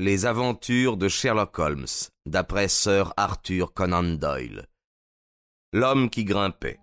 Les aventures de Sherlock Holmes, d'après Sir Arthur Conan Doyle. L'homme qui grimpait.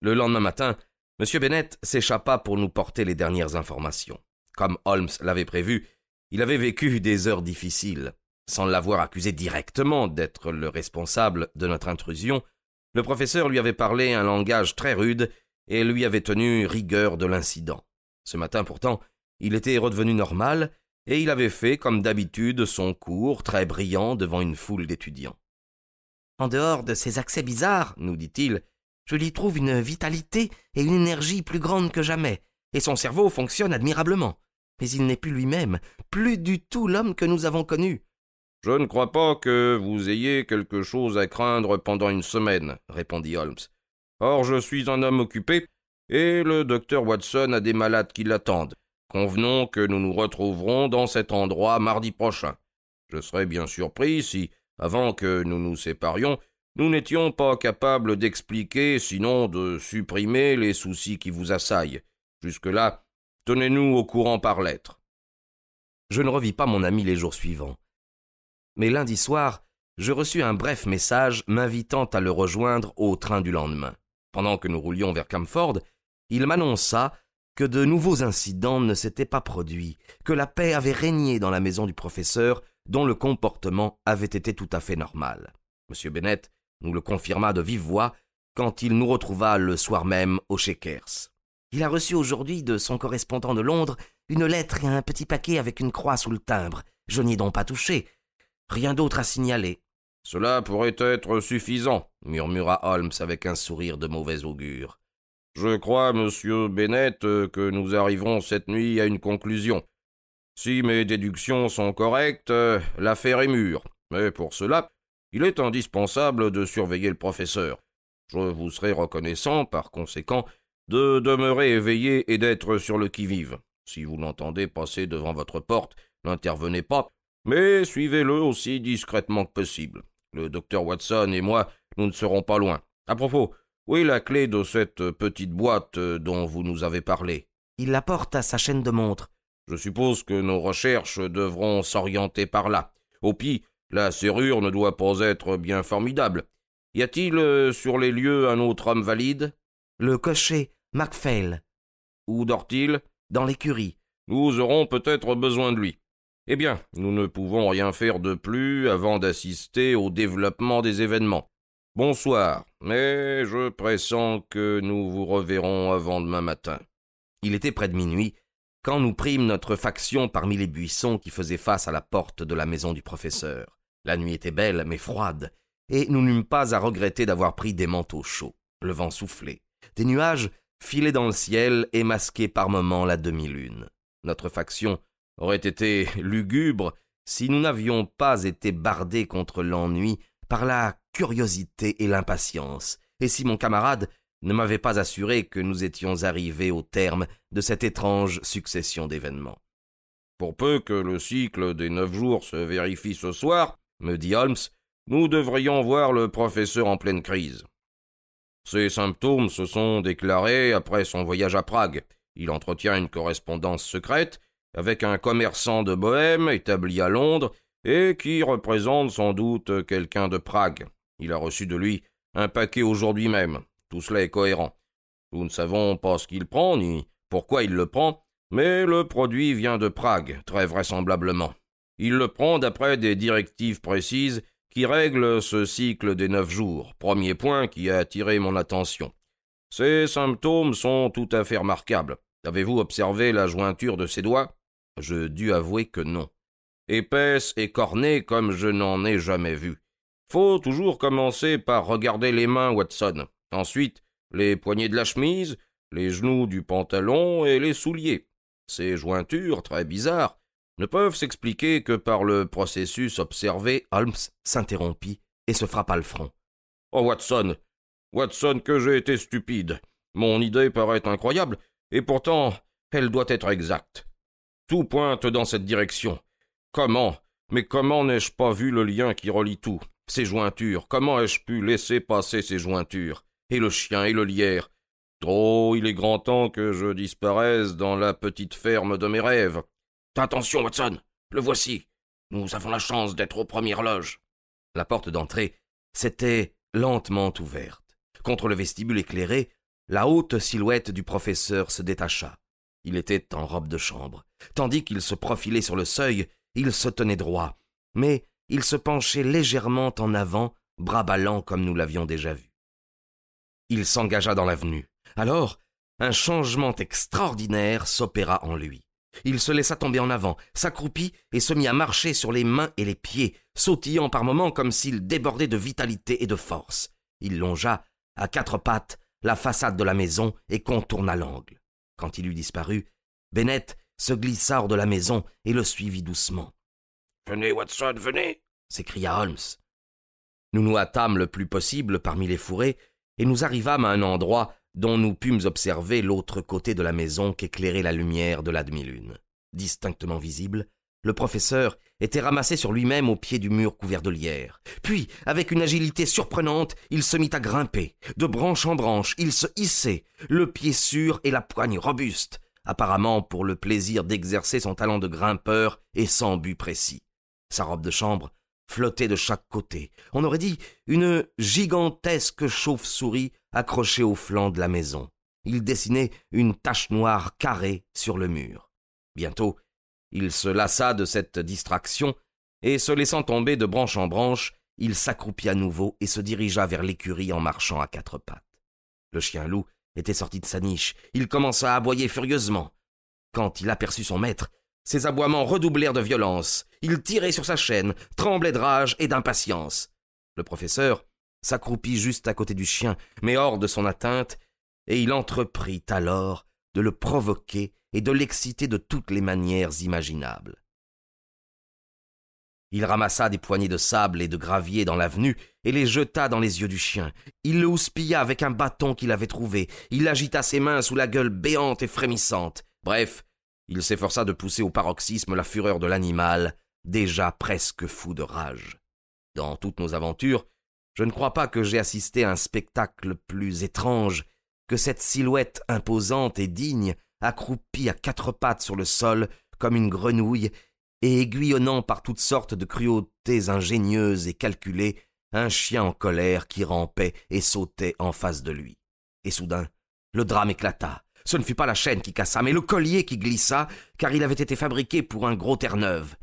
Le lendemain matin, M. Bennett s'échappa pour nous porter les dernières informations. Comme Holmes l'avait prévu, il avait vécu des heures difficiles. Sans l'avoir accusé directement d'être le responsable de notre intrusion, le professeur lui avait parlé un langage très rude et lui avait tenu rigueur de l'incident. Ce matin pourtant, il était redevenu normal et il avait fait, comme d'habitude, son cours très brillant devant une foule d'étudiants. En dehors de ces accès bizarres, nous dit-il, je lui trouve une vitalité et une énergie plus grandes que jamais, et son cerveau fonctionne admirablement. Mais il n'est plus lui-même, plus du tout l'homme que nous avons connu. Je ne crois pas que vous ayez quelque chose à craindre pendant une semaine, répondit Holmes. Or je suis un homme occupé, et le docteur Watson a des malades qui l'attendent. Convenons que nous nous retrouverons dans cet endroit mardi prochain. Je serais bien surpris si, avant que nous nous séparions, nous n'étions pas capables d'expliquer, sinon de supprimer les soucis qui vous assaillent. Jusque-là, tenez-nous au courant par lettre. Je ne revis pas mon ami les jours suivants. Mais lundi soir, je reçus un bref message m'invitant à le rejoindre au train du lendemain. Pendant que nous roulions vers Camford, il m'annonça que de nouveaux incidents ne s'étaient pas produits, que la paix avait régné dans la maison du professeur, dont le comportement avait été tout à fait normal. M. nous le confirma de vive voix quand il nous retrouva le soir même au Shakers. Il a reçu aujourd'hui de son correspondant de Londres une lettre et un petit paquet avec une croix sous le timbre. Je n'y ai donc pas touché. Rien d'autre à signaler. Cela pourrait être suffisant, murmura Holmes avec un sourire de mauvais augure. Je crois, monsieur Bennett, que nous arriverons cette nuit à une conclusion. Si mes déductions sont correctes, l'affaire est mûre. Mais pour cela, il est indispensable de surveiller le professeur. Je vous serai reconnaissant, par conséquent, de demeurer éveillé et d'être sur le qui-vive. Si vous l'entendez passer devant votre porte, n'intervenez pas, mais suivez-le aussi discrètement que possible. Le docteur Watson et moi, nous ne serons pas loin. À propos, où est la clé de cette petite boîte dont vous nous avez parlé? Il la porte à sa chaîne de montre. Je suppose que nos recherches devront s'orienter par là. Au pis, la serrure ne doit pas être bien formidable. Y a-t-il euh, sur les lieux un autre homme valide? Le cocher, Macphail. Où dort-il? Dans l'écurie. Nous aurons peut-être besoin de lui. Eh bien, nous ne pouvons rien faire de plus avant d'assister au développement des événements. Bonsoir, mais je pressens que nous vous reverrons avant demain matin. Il était près de minuit quand nous prîmes notre faction parmi les buissons qui faisaient face à la porte de la maison du professeur. La nuit était belle, mais froide, et nous n'eûmes pas à regretter d'avoir pris des manteaux chauds. Le vent soufflait. Des nuages filaient dans le ciel et masquaient par moments la demi-lune. Notre faction aurait été lugubre si nous n'avions pas été bardés contre l'ennui par la curiosité et l'impatience, et si mon camarade ne m'avait pas assuré que nous étions arrivés au terme de cette étrange succession d'événements. Pour peu que le cycle des neuf jours se vérifie ce soir, me dit Holmes, nous devrions voir le professeur en pleine crise. Ses symptômes se sont déclarés après son voyage à Prague. Il entretient une correspondance secrète avec un commerçant de Bohême établi à Londres et qui représente sans doute quelqu'un de Prague. Il a reçu de lui un paquet aujourd'hui même. Tout cela est cohérent. Nous ne savons pas ce qu'il prend ni pourquoi il le prend, mais le produit vient de Prague, très vraisemblablement. Il le prend d'après des directives précises qui règlent ce cycle des neuf jours, premier point qui a attiré mon attention. Ces symptômes sont tout à fait remarquables. Avez-vous observé la jointure de ses doigts? Je dus avouer que non. Épaisse et cornée comme je n'en ai jamais vu. Faut toujours commencer par regarder les mains, Watson. Ensuite, les poignets de la chemise, les genoux du pantalon et les souliers. Ces jointures, très bizarres, ne peuvent s'expliquer que par le processus observé. Holmes s'interrompit et se frappa le front. Oh, Watson Watson, que j'ai été stupide Mon idée paraît incroyable, et pourtant Elle doit être exacte. Tout pointe dans cette direction. Comment Mais comment n'ai-je pas vu le lien qui relie tout Ces jointures, comment ai-je pu laisser passer ces jointures? Et le chien et le lierre Trop, il est grand temps que je disparaisse dans la petite ferme de mes rêves. Attention, Watson, le voici. Nous avons la chance d'être aux premières loges. La porte d'entrée s'était lentement ouverte. Contre le vestibule éclairé, la haute silhouette du professeur se détacha. Il était en robe de chambre. Tandis qu'il se profilait sur le seuil, il se tenait droit, mais il se penchait légèrement en avant, bras ballants comme nous l'avions déjà vu. Il s'engagea dans l'avenue. Alors, un changement extraordinaire s'opéra en lui. Il se laissa tomber en avant, s'accroupit et se mit à marcher sur les mains et les pieds, sautillant par moments comme s'il débordait de vitalité et de force. Il longea, à quatre pattes, la façade de la maison et contourna l'angle. Quand il eut disparu, Bennett se glissa hors de la maison et le suivit doucement. Venez, Watson, venez s'écria Holmes. Nous nous hâtâmes le plus possible parmi les fourrés et nous arrivâmes à un endroit dont nous pûmes observer l'autre côté de la maison qu'éclairait la lumière de la demi-lune. Distinctement visible, le professeur était ramassé sur lui-même au pied du mur couvert de lierre. Puis, avec une agilité surprenante, il se mit à grimper. De branche en branche, il se hissait, le pied sûr et la poigne robuste, apparemment pour le plaisir d'exercer son talent de grimpeur et sans but précis. Sa robe de chambre flottait de chaque côté. On aurait dit une gigantesque chauve-souris accrochée au flanc de la maison. Il dessinait une tache noire carrée sur le mur. Bientôt, il se lassa de cette distraction, et se laissant tomber de branche en branche, il s'accroupit à nouveau et se dirigea vers l'écurie en marchant à quatre pattes. Le chien loup était sorti de sa niche. Il commença à aboyer furieusement. Quand il aperçut son maître, ses aboiements redoublèrent de violence. Il tirait sur sa chaîne, tremblait de rage et d'impatience. Le professeur s'accroupit juste à côté du chien, mais hors de son atteinte, et il entreprit alors de le provoquer et de l'exciter de toutes les manières imaginables. Il ramassa des poignées de sable et de gravier dans l'avenue et les jeta dans les yeux du chien. Il le houspilla avec un bâton qu'il avait trouvé. Il agita ses mains sous la gueule béante et frémissante. Bref, il s'efforça de pousser au paroxysme la fureur de l'animal, déjà presque fou de rage. Dans toutes nos aventures, je ne crois pas que j'ai assisté à un spectacle plus étrange que cette silhouette imposante et digne, accroupie à quatre pattes sur le sol comme une grenouille, et aiguillonnant par toutes sortes de cruautés ingénieuses et calculées, un chien en colère qui rampait et sautait en face de lui. Et soudain, le drame éclata. Ce ne fut pas la chaîne qui cassa, mais le collier qui glissa, car il avait été fabriqué pour un gros terre-neuve.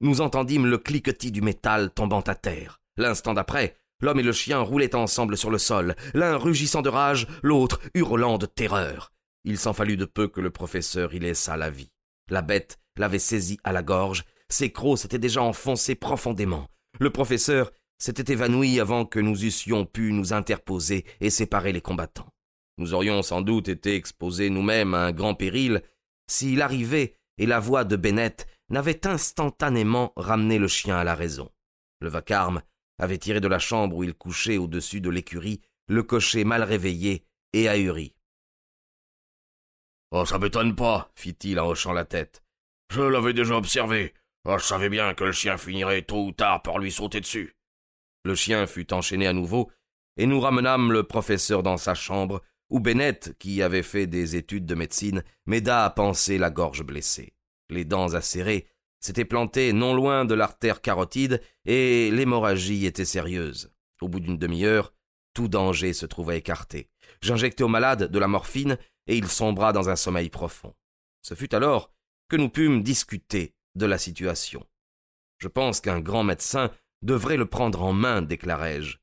Nous entendîmes le cliquetis du métal tombant à terre. L'instant d'après, l'homme et le chien roulaient ensemble sur le sol, l'un rugissant de rage, l'autre hurlant de terreur. Il s'en fallut de peu que le professeur y laissa la vie. La bête l'avait saisi à la gorge, ses crocs s'étaient déjà enfoncés profondément. Le professeur s'était évanoui avant que nous eussions pu nous interposer et séparer les combattants. Nous aurions sans doute été exposés nous-mêmes à un grand péril si l'arrivée et la voix de Bennett n'avaient instantanément ramené le chien à la raison. Le vacarme avait tiré de la chambre où il couchait au-dessus de l'écurie le cocher mal réveillé et ahuri. Oh, ça m'étonne pas, fit-il en hochant la tête. Je l'avais déjà observé. Oh, je savais bien que le chien finirait tôt ou tard par lui sauter dessus. Le chien fut enchaîné à nouveau, et nous ramenâmes le professeur dans sa chambre, où Bennett, qui avait fait des études de médecine, m'aida à panser la gorge blessée. Les dents acérées s'étaient plantées non loin de l'artère carotide, et l'hémorragie était sérieuse. Au bout d'une demi-heure, tout danger se trouva écarté. J'injectai au malade de la morphine, et il sombra dans un sommeil profond. Ce fut alors que nous pûmes discuter de la situation. Je pense qu'un grand médecin devrait le prendre en main, déclarai-je.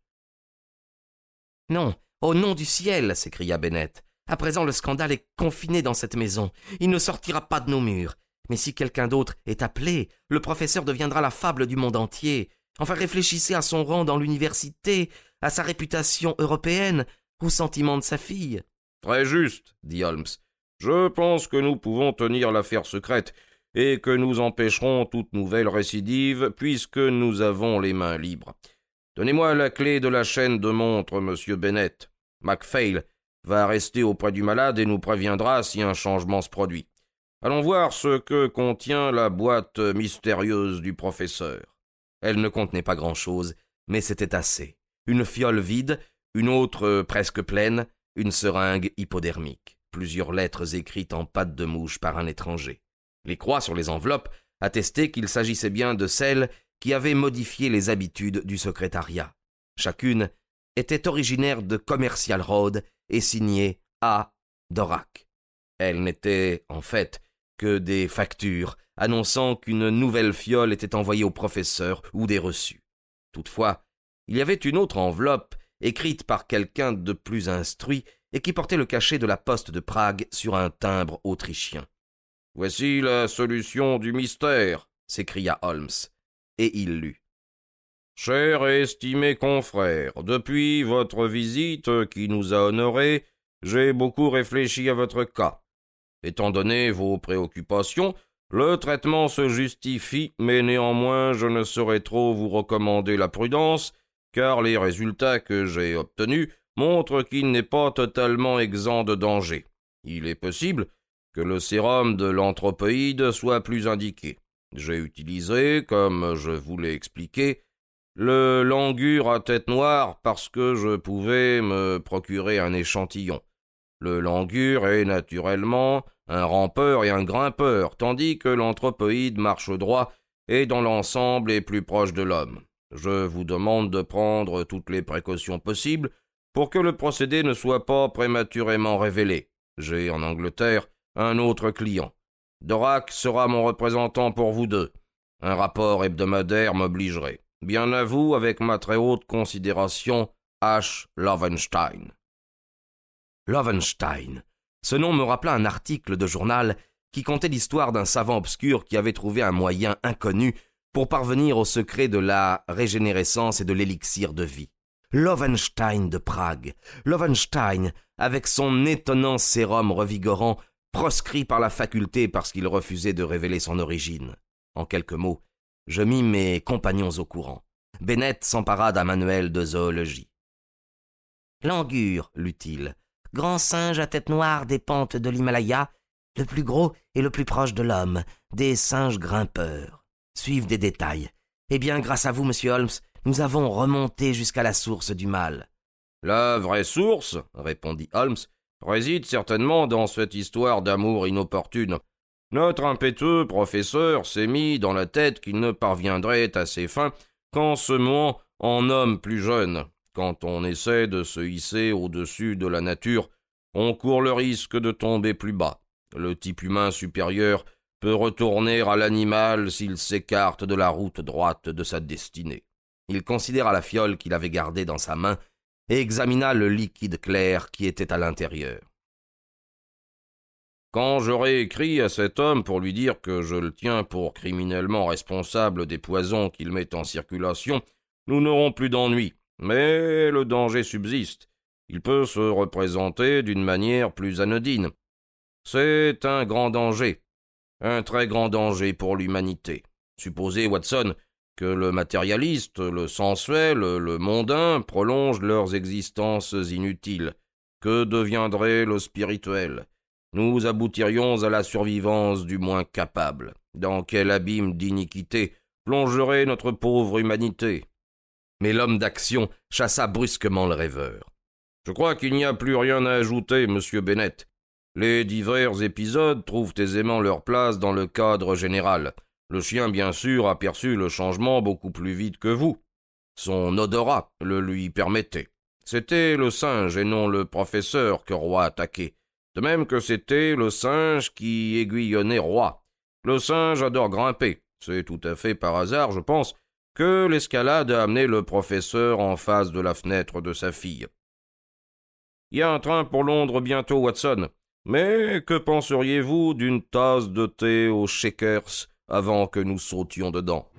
Non, au nom du ciel, s'écria Bennett. À présent le scandale est confiné dans cette maison. Il ne sortira pas de nos murs. Mais si quelqu'un d'autre est appelé, le professeur deviendra la fable du monde entier. Enfin réfléchissez à son rang dans l'université, à sa réputation européenne, aux sentiments de sa fille. Très juste, dit Holmes. Je pense que nous pouvons tenir l'affaire secrète et que nous empêcherons toute nouvelle récidive puisque nous avons les mains libres. Donnez-moi la clé de la chaîne de montre, monsieur Bennett. MacPhail va rester auprès du malade et nous préviendra si un changement se produit. Allons voir ce que contient la boîte mystérieuse du professeur. Elle ne contenait pas grand-chose, mais c'était assez. Une fiole vide, une autre presque pleine, une seringue hypodermique, plusieurs lettres écrites en pâte de mouche par un étranger. Les croix sur les enveloppes attestaient qu'il s'agissait bien de celles qui avaient modifié les habitudes du secrétariat. Chacune était originaire de Commercial Road et signée A. Dorak. Elle n'était, en fait, que des factures annonçant qu'une nouvelle fiole était envoyée au professeur ou des reçus. Toutefois, il y avait une autre enveloppe, écrite par quelqu'un de plus instruit, et qui portait le cachet de la poste de Prague sur un timbre autrichien. Voici la solution du mystère, s'écria Holmes, et il lut. Cher et estimé confrère, depuis votre visite qui nous a honorés, j'ai beaucoup réfléchi à votre cas. Étant donné vos préoccupations, le traitement se justifie, mais néanmoins je ne saurais trop vous recommander la prudence, car les résultats que j'ai obtenus montrent qu'il n'est pas totalement exempt de danger. Il est possible que le sérum de l'anthropoïde soit plus indiqué. J'ai utilisé, comme je vous l'ai expliqué, le langure à tête noire parce que je pouvais me procurer un échantillon. Le langur est naturellement un rampeur et un grimpeur, tandis que l'anthropoïde marche droit et dans l'ensemble est plus proche de l'homme. Je vous demande de prendre toutes les précautions possibles pour que le procédé ne soit pas prématurément révélé. J'ai en Angleterre un autre client. Dorak sera mon représentant pour vous deux. Un rapport hebdomadaire m'obligerait. Bien à vous, avec ma très haute considération, H. Lovenstein. Lovenstein. Ce nom me rappela un article de journal qui contait l'histoire d'un savant obscur qui avait trouvé un moyen inconnu pour parvenir au secret de la régénérescence et de l'élixir de vie. Lovenstein de Prague. Lovenstein, avec son étonnant sérum revigorant, proscrit par la faculté parce qu'il refusait de révéler son origine. En quelques mots, je mis mes compagnons au courant. Bennett s'empara d'un manuel de zoologie. Langure, lut-il, grand singe à tête noire des pentes de l'Himalaya, le plus gros et le plus proche de l'homme, des singes grimpeurs. Suivent des détails. Eh bien, grâce à vous, monsieur Holmes, nous avons remonté jusqu'à la source du mal. La vraie source, répondit Holmes, réside certainement dans cette histoire d'amour inopportune. Notre impétueux professeur s'est mis dans la tête qu'il ne parviendrait à ses fins qu'en se muant en homme plus jeune, quand on essaie de se hisser au-dessus de la nature, on court le risque de tomber plus bas. Le type humain supérieur peut retourner à l'animal s'il s'écarte de la route droite de sa destinée. Il considéra la fiole qu'il avait gardée dans sa main et examina le liquide clair qui était à l'intérieur. Quand j'aurai écrit à cet homme pour lui dire que je le tiens pour criminellement responsable des poisons qu'il met en circulation, nous n'aurons plus d'ennui. Mais le danger subsiste. Il peut se représenter d'une manière plus anodine. C'est un grand danger, un très grand danger pour l'humanité. Supposez, Watson, que le matérialiste, le sensuel, le mondain prolongent leurs existences inutiles. Que deviendrait le spirituel? Nous aboutirions à la survivance du moins capable. Dans quel abîme d'iniquité plongerait notre pauvre humanité? Mais l'homme d'action chassa brusquement le rêveur. Je crois qu'il n'y a plus rien à ajouter, monsieur Bennett. Les divers épisodes trouvent aisément leur place dans le cadre général. Le chien, bien sûr, aperçut le changement beaucoup plus vite que vous. Son odorat le lui permettait. C'était le singe et non le professeur que Roy attaquait. De même que c'était le singe qui aiguillonnait Roy. Le singe adore grimper. C'est tout à fait par hasard, je pense, que l'escalade a amené le professeur en face de la fenêtre de sa fille. Il y a un train pour Londres bientôt, Watson. Mais que penseriez-vous d'une tasse de thé aux shakers avant que nous sautions dedans?